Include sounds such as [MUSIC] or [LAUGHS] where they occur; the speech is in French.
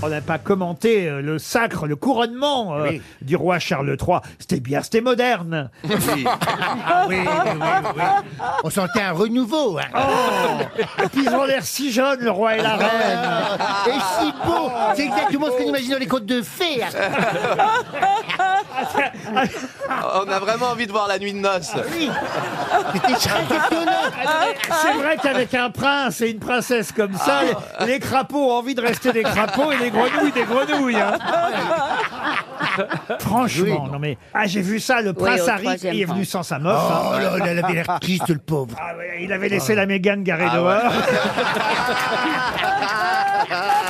On n'a pas commenté euh, le sacre, le couronnement euh, Oui. du roi Charles III. C'était bien, c'était moderne. Ah [LAUGHS] oui, oui, oui, oui. On sentait un renouveau. hein. Et puis ils ont l'air si jeunes, le roi et la reine. Et si beau C'est exactement ce qu'on imagine dans les contes de fées. [LAUGHS] On a vraiment envie de voir la nuit de noces. Oui. Très étonnant. C'est vrai qu'avec un prince et une princesse comme ça, les, les crapauds ont envie de rester des crapauds et les grenouilles des grenouilles. hein. Franchement, non mais ah j'ai vu ça, le prince au Harry troisième il est venu rang. sans sa meuf. hein. Oh là, là, il avait l'air triste, le pauvre. Ah ouais, il avait laissé la Mégane garée Ah dehors. ouais. [LAUGHS]